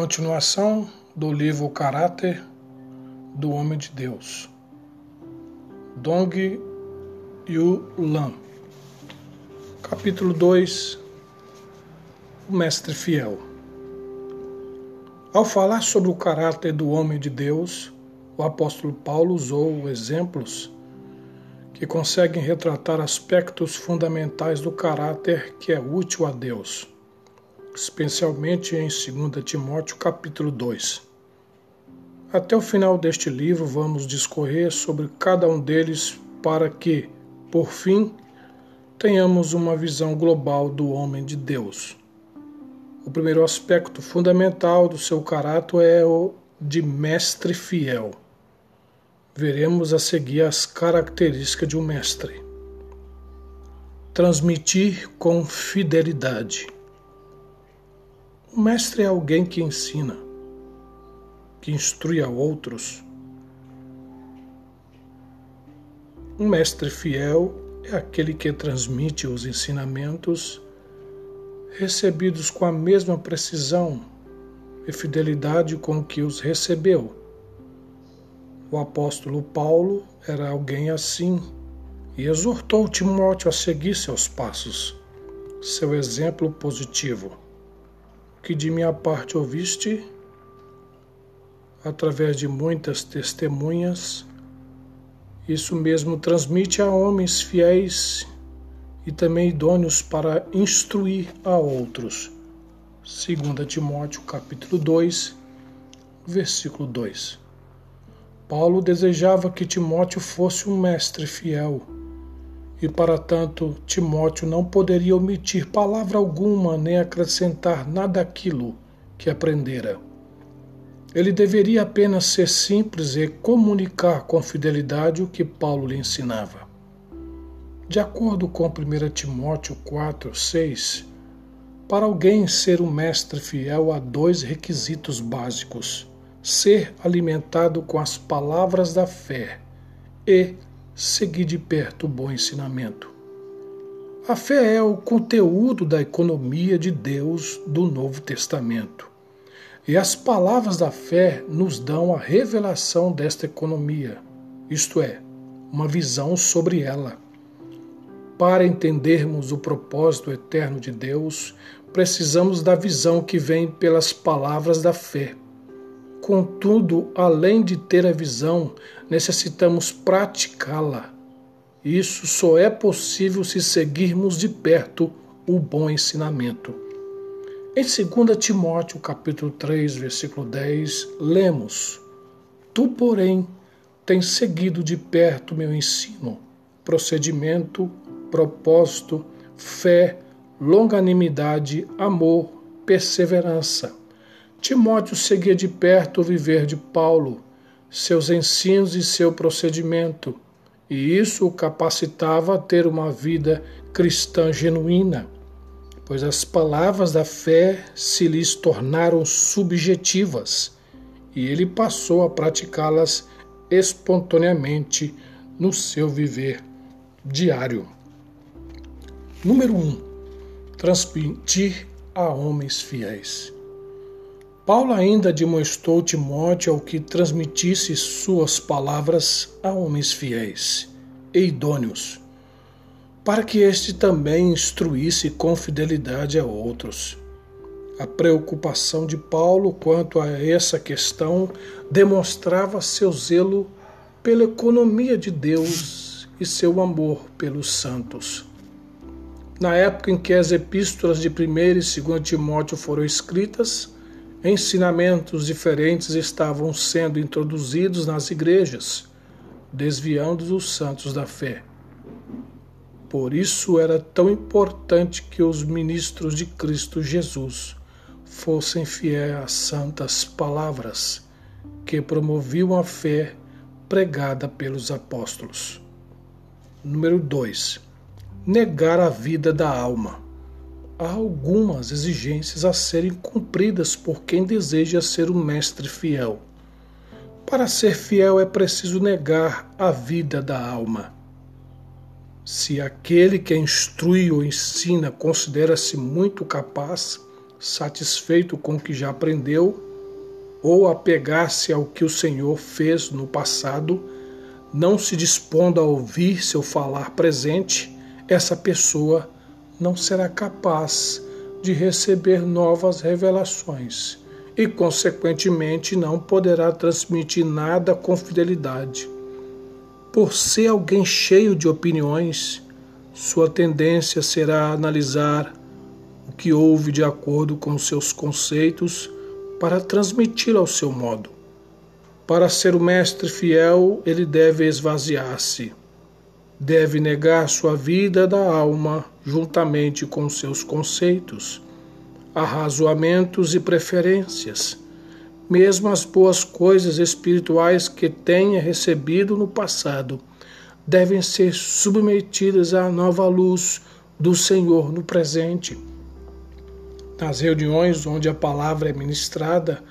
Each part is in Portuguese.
Continuação do livro O Caráter do Homem de Deus. Dong Yu Lan. Capítulo 2 O Mestre Fiel. Ao falar sobre o caráter do homem de Deus, o apóstolo Paulo usou exemplos que conseguem retratar aspectos fundamentais do caráter que é útil a Deus, especialmente em 2 Timóteo capítulo 2. Até o final deste livro vamos discorrer sobre cada um deles para que, por fim, tenhamos uma visão global do homem de Deus. O primeiro aspecto fundamental do seu caráter é o de mestre fiel veremos a seguir as características de um mestre. Transmitir com fidelidade. O mestre é alguém que ensina, que instrui a outros. Um mestre fiel é aquele que transmite os ensinamentos recebidos com a mesma precisão e fidelidade com que os recebeu o apóstolo Paulo era alguém assim e exortou Timóteo a seguir seus passos, seu exemplo positivo. Que de minha parte ouviste, através de muitas testemunhas, isso mesmo transmite a homens fiéis e também idôneos para instruir a outros. 2 Timóteo capítulo 2, versículo 2. Paulo desejava que Timóteo fosse um mestre fiel, e para tanto Timóteo não poderia omitir palavra alguma nem acrescentar nada àquilo que aprendera. Ele deveria apenas ser simples e comunicar com fidelidade o que Paulo lhe ensinava. De acordo com 1 Timóteo 4, 6, para alguém ser um mestre fiel há dois requisitos básicos ser alimentado com as palavras da fé e seguir de perto o bom ensinamento. A fé é o conteúdo da economia de Deus do Novo Testamento. E as palavras da fé nos dão a revelação desta economia, isto é, uma visão sobre ela. Para entendermos o propósito eterno de Deus, precisamos da visão que vem pelas palavras da fé. Contudo, além de ter a visão, necessitamos praticá-la. Isso só é possível se seguirmos de perto o bom ensinamento. Em 2 Timóteo, capítulo 3, versículo 10, lemos: Tu, porém, tens seguido de perto meu ensino, procedimento, propósito, fé, longanimidade, amor, perseverança Timóteo seguia de perto o viver de Paulo, seus ensinos e seu procedimento, e isso o capacitava a ter uma vida cristã genuína, pois as palavras da fé se lhes tornaram subjetivas e ele passou a praticá-las espontaneamente no seu viver diário. Número 1. Um, transmitir a homens fiéis. Paulo ainda demonstrou Timóteo ao que transmitisse suas palavras a homens fiéis e idôneos, para que este também instruísse com fidelidade a outros. A preocupação de Paulo quanto a essa questão demonstrava seu zelo pela economia de Deus e seu amor pelos santos. Na época em que as epístolas de 1 e 2 Timóteo foram escritas, ensinamentos diferentes estavam sendo introduzidos nas igrejas, desviando os santos da fé. Por isso era tão importante que os ministros de Cristo Jesus fossem fiéis às santas palavras que promoviam a fé pregada pelos apóstolos. Número 2. Negar a vida da alma há algumas exigências a serem cumpridas por quem deseja ser um mestre fiel. Para ser fiel é preciso negar a vida da alma. Se aquele que instrui ou ensina considera-se muito capaz, satisfeito com o que já aprendeu, ou apegar-se ao que o Senhor fez no passado, não se dispondo a ouvir seu falar presente, essa pessoa não será capaz de receber novas revelações e, consequentemente, não poderá transmitir nada com fidelidade. Por ser alguém cheio de opiniões, sua tendência será analisar o que ouve de acordo com seus conceitos para transmiti-lo ao seu modo. Para ser o mestre fiel, ele deve esvaziar-se. Deve negar sua vida da alma juntamente com seus conceitos, arrazoamentos e preferências, mesmo as boas coisas espirituais que tenha recebido no passado, devem ser submetidas à nova luz do Senhor no presente. Nas reuniões onde a palavra é ministrada,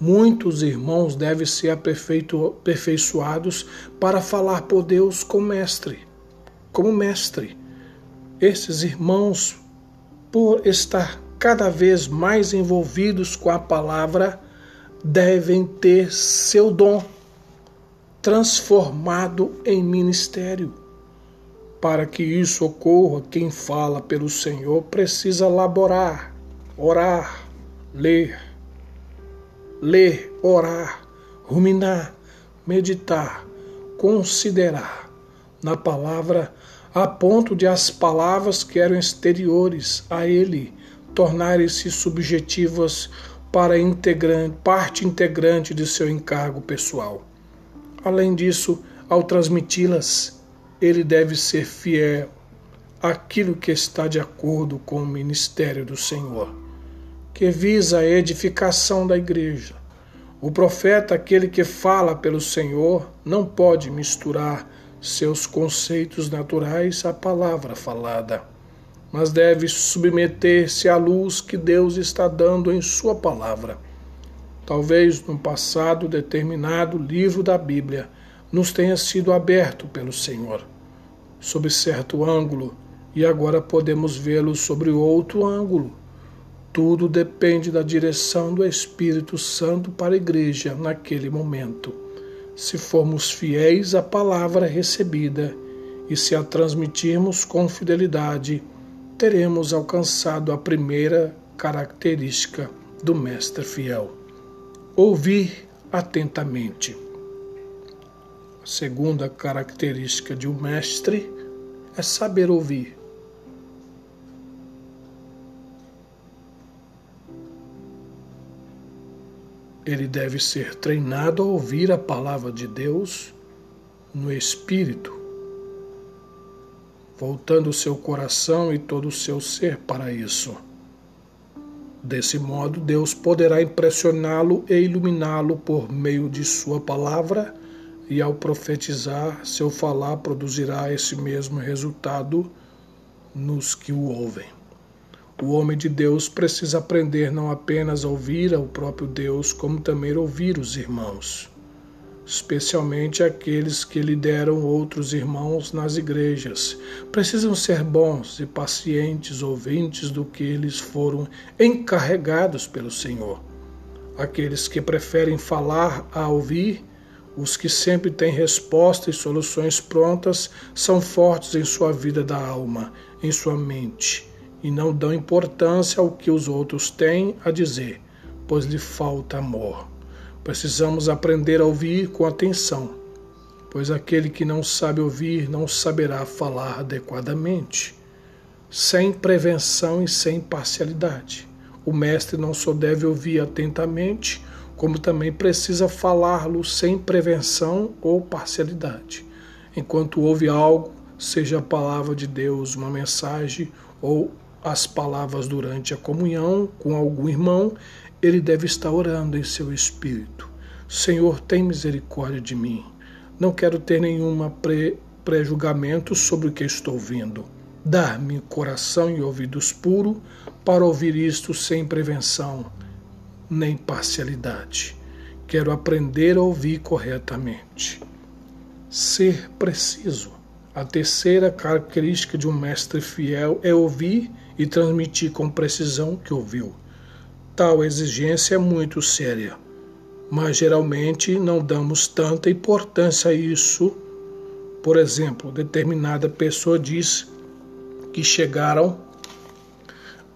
muitos irmãos devem ser aperfeiçoados para falar por Deus como mestre. Como mestre. Esses irmãos, por estar cada vez mais envolvidos com a palavra, devem ter seu dom transformado em ministério. Para que isso ocorra, quem fala pelo Senhor precisa laborar orar, ler, ler, orar, ruminar, meditar, considerar na palavra a ponto de as palavras que eram exteriores a ele tornarem-se subjetivas para integrante, parte integrante de seu encargo pessoal. Além disso, ao transmiti-las, ele deve ser fiel àquilo que está de acordo com o ministério do Senhor que visa a edificação da igreja. O profeta, aquele que fala pelo Senhor, não pode misturar seus conceitos naturais à palavra falada, mas deve submeter-se à luz que Deus está dando em Sua palavra. Talvez no passado determinado livro da Bíblia nos tenha sido aberto pelo Senhor, sob certo ângulo, e agora podemos vê-lo sobre outro ângulo tudo depende da direção do Espírito Santo para a igreja naquele momento. Se formos fiéis à palavra recebida e se a transmitirmos com fidelidade, teremos alcançado a primeira característica do mestre fiel: ouvir atentamente. A segunda característica de um mestre é saber ouvir. Ele deve ser treinado a ouvir a palavra de Deus no espírito, voltando o seu coração e todo o seu ser para isso. Desse modo, Deus poderá impressioná-lo e iluminá-lo por meio de Sua palavra, e ao profetizar, seu falar produzirá esse mesmo resultado nos que o ouvem. O homem de Deus precisa aprender não apenas a ouvir ao próprio Deus, como também ouvir os irmãos, especialmente aqueles que lideram outros irmãos nas igrejas. Precisam ser bons e pacientes ouvintes do que eles foram encarregados pelo Senhor. Aqueles que preferem falar a ouvir, os que sempre têm respostas e soluções prontas, são fortes em sua vida da alma, em sua mente e não dão importância ao que os outros têm a dizer, pois lhe falta amor. Precisamos aprender a ouvir com atenção, pois aquele que não sabe ouvir não saberá falar adequadamente, sem prevenção e sem parcialidade. O mestre não só deve ouvir atentamente, como também precisa falá-lo sem prevenção ou parcialidade. Enquanto ouve algo, seja a palavra de Deus, uma mensagem ou as palavras durante a comunhão com algum irmão, ele deve estar orando em seu espírito. Senhor, tem misericórdia de mim. Não quero ter nenhuma pré-julgamento sobre o que estou ouvindo. Dar-me coração e ouvidos puros para ouvir isto sem prevenção nem parcialidade. Quero aprender a ouvir corretamente. Ser preciso. A terceira característica de um mestre fiel é ouvir e transmitir com precisão o que ouviu. Tal exigência é muito séria. mas geralmente não damos tanta importância a isso. Por exemplo, determinada pessoa diz que chegaram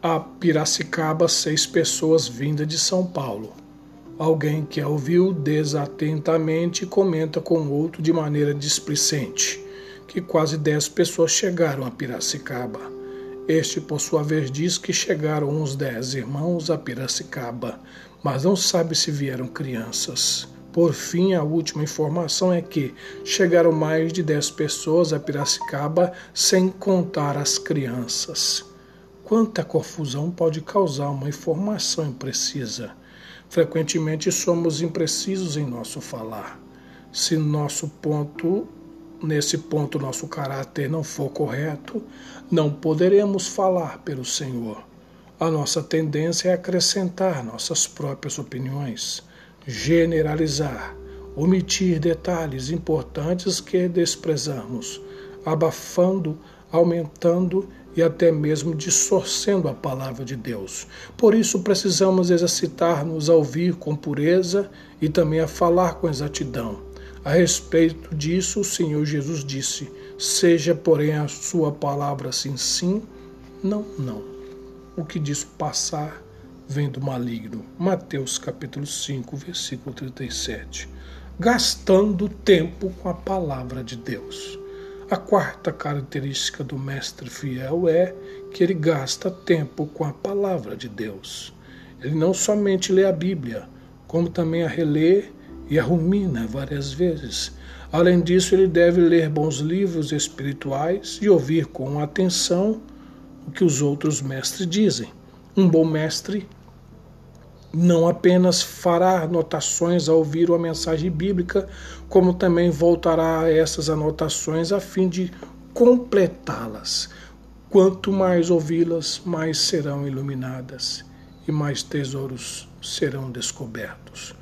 a Piracicaba seis pessoas vindas de São Paulo. Alguém que a ouviu desatentamente comenta com outro de maneira displicente que quase dez pessoas chegaram a Piracicaba. Este, por sua vez, diz que chegaram uns dez irmãos a Piracicaba, mas não sabe se vieram crianças. Por fim, a última informação é que chegaram mais de dez pessoas a Piracicaba sem contar as crianças. Quanta confusão pode causar uma informação imprecisa? Frequentemente somos imprecisos em nosso falar. Se nosso ponto nesse ponto nosso caráter não for correto, não poderemos falar pelo Senhor. A nossa tendência é acrescentar nossas próprias opiniões, generalizar, omitir detalhes importantes que desprezamos, abafando, aumentando e até mesmo distorcendo a palavra de Deus. Por isso precisamos exercitar-nos a ouvir com pureza e também a falar com exatidão a respeito disso, o Senhor Jesus disse: Seja, porém, a sua palavra sim, sim, não, não. O que diz passar vem do maligno. Mateus capítulo 5, versículo 37. Gastando tempo com a palavra de Deus. A quarta característica do mestre fiel é que ele gasta tempo com a palavra de Deus. Ele não somente lê a Bíblia, como também a relê e a rumina várias vezes. Além disso, ele deve ler bons livros espirituais e ouvir com atenção o que os outros mestres dizem. Um bom mestre não apenas fará anotações ao ouvir uma mensagem bíblica, como também voltará a essas anotações a fim de completá-las. Quanto mais ouvi-las, mais serão iluminadas e mais tesouros serão descobertos.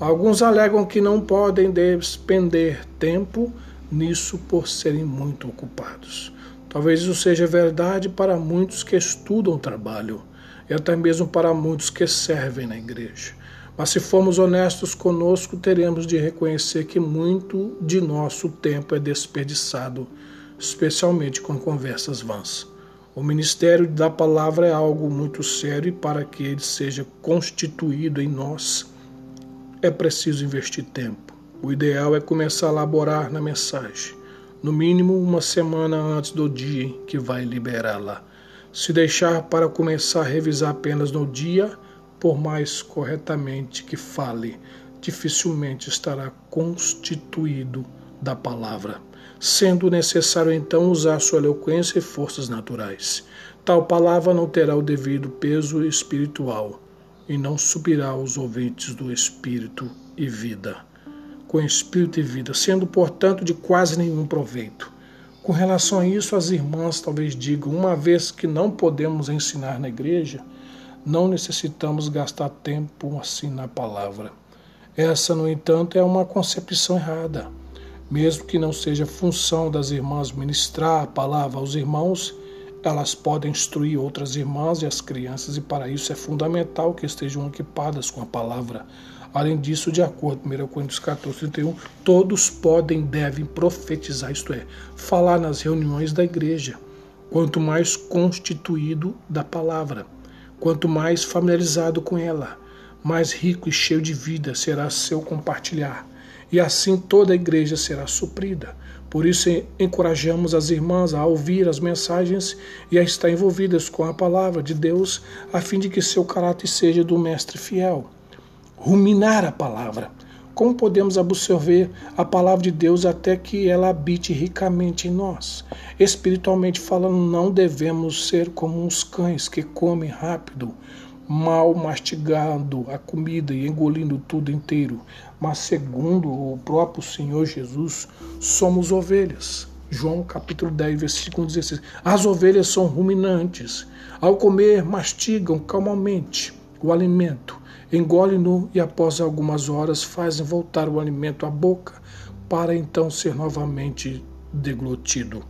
Alguns alegam que não podem despender tempo nisso por serem muito ocupados. Talvez isso seja verdade para muitos que estudam trabalho e até mesmo para muitos que servem na igreja. Mas se formos honestos conosco, teremos de reconhecer que muito de nosso tempo é desperdiçado, especialmente com conversas vãs. O ministério da palavra é algo muito sério e para que ele seja constituído em nós, é preciso investir tempo. O ideal é começar a elaborar na mensagem, no mínimo uma semana antes do dia em que vai liberá-la. Se deixar para começar a revisar apenas no dia, por mais corretamente que fale, dificilmente estará constituído da palavra, sendo necessário então usar sua eloquência e forças naturais. Tal palavra não terá o devido peso espiritual e não subirá aos ouvintes do espírito e vida, com espírito e vida, sendo, portanto, de quase nenhum proveito. Com relação a isso, as irmãs talvez digam: uma vez que não podemos ensinar na igreja, não necessitamos gastar tempo assim na palavra. Essa, no entanto, é uma concepção errada. Mesmo que não seja função das irmãs ministrar a palavra aos irmãos, elas podem instruir outras irmãs e as crianças, e para isso é fundamental que estejam equipadas com a palavra. Além disso, de acordo com 1 Coríntios 14, 31, todos podem, devem profetizar, isto é, falar nas reuniões da igreja. Quanto mais constituído da palavra, quanto mais familiarizado com ela, mais rico e cheio de vida será seu compartilhar. E assim toda a igreja será suprida. Por isso, encorajamos as irmãs a ouvir as mensagens e a estar envolvidas com a palavra de Deus, a fim de que seu caráter seja do mestre fiel. Ruminar a palavra. Como podemos absorver a palavra de Deus até que ela habite ricamente em nós? Espiritualmente falando, não devemos ser como uns cães que comem rápido, mal mastigando a comida e engolindo tudo inteiro, mas segundo o próprio Senhor Jesus, somos ovelhas. João capítulo 10, versículo 16. As ovelhas são ruminantes. Ao comer, mastigam calmamente o alimento, engolem-no e após algumas horas fazem voltar o alimento à boca para então ser novamente deglutido.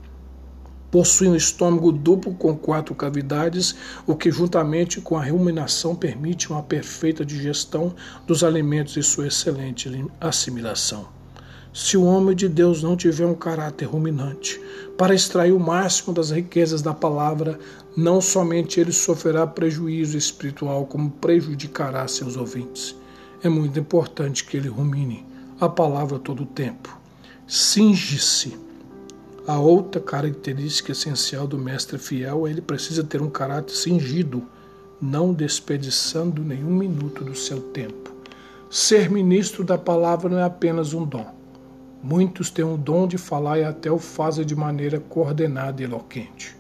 Possui um estômago duplo com quatro cavidades, o que, juntamente com a ruminação, permite uma perfeita digestão dos alimentos e sua excelente assimilação. Se o homem de Deus não tiver um caráter ruminante para extrair o máximo das riquezas da palavra, não somente ele sofrerá prejuízo espiritual, como prejudicará seus ouvintes. É muito importante que ele rumine a palavra todo o tempo. Singe-se a outra característica essencial do mestre fiel é ele precisa ter um caráter cingido, não desperdiçando nenhum minuto do seu tempo. Ser ministro da palavra não é apenas um dom. Muitos têm o dom de falar e até o fazem de maneira coordenada e eloquente.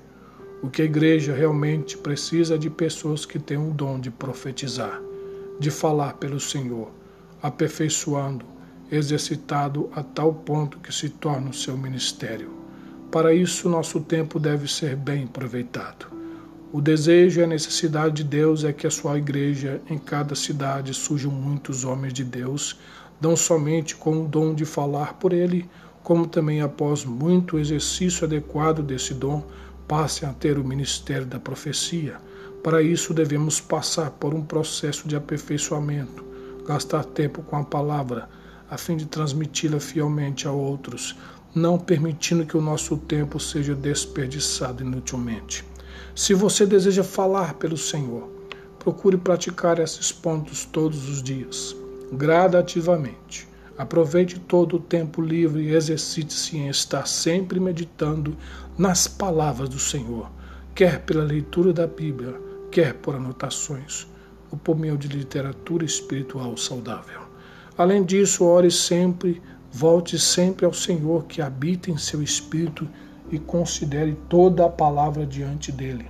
O que a igreja realmente precisa é de pessoas que têm o dom de profetizar, de falar pelo Senhor, aperfeiçoando, exercitado a tal ponto que se torna o seu ministério. Para isso, nosso tempo deve ser bem aproveitado. O desejo e a necessidade de Deus é que a sua igreja, em cada cidade, surjam muitos homens de Deus, não somente com o dom de falar por ele, como também após muito exercício adequado desse dom, passem a ter o ministério da profecia. Para isso, devemos passar por um processo de aperfeiçoamento, gastar tempo com a palavra, a fim de transmiti-la fielmente a outros, não permitindo que o nosso tempo seja desperdiçado inutilmente. Se você deseja falar pelo Senhor, procure praticar esses pontos todos os dias, gradativamente. Aproveite todo o tempo livre e exercite-se em estar sempre meditando nas palavras do Senhor, quer pela leitura da Bíblia, quer por anotações, ou por meio de literatura espiritual saudável. Além disso, ore sempre Volte sempre ao Senhor que habita em seu espírito e considere toda a palavra diante dele.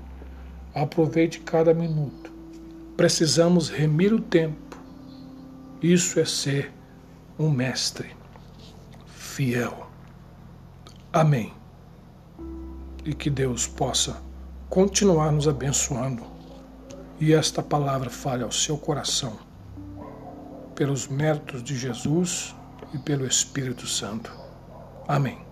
Aproveite cada minuto. Precisamos remir o tempo. Isso é ser um mestre fiel. Amém. E que Deus possa continuar nos abençoando e esta palavra fale ao seu coração. Pelos méritos de Jesus e pelo Espírito Santo. Amém.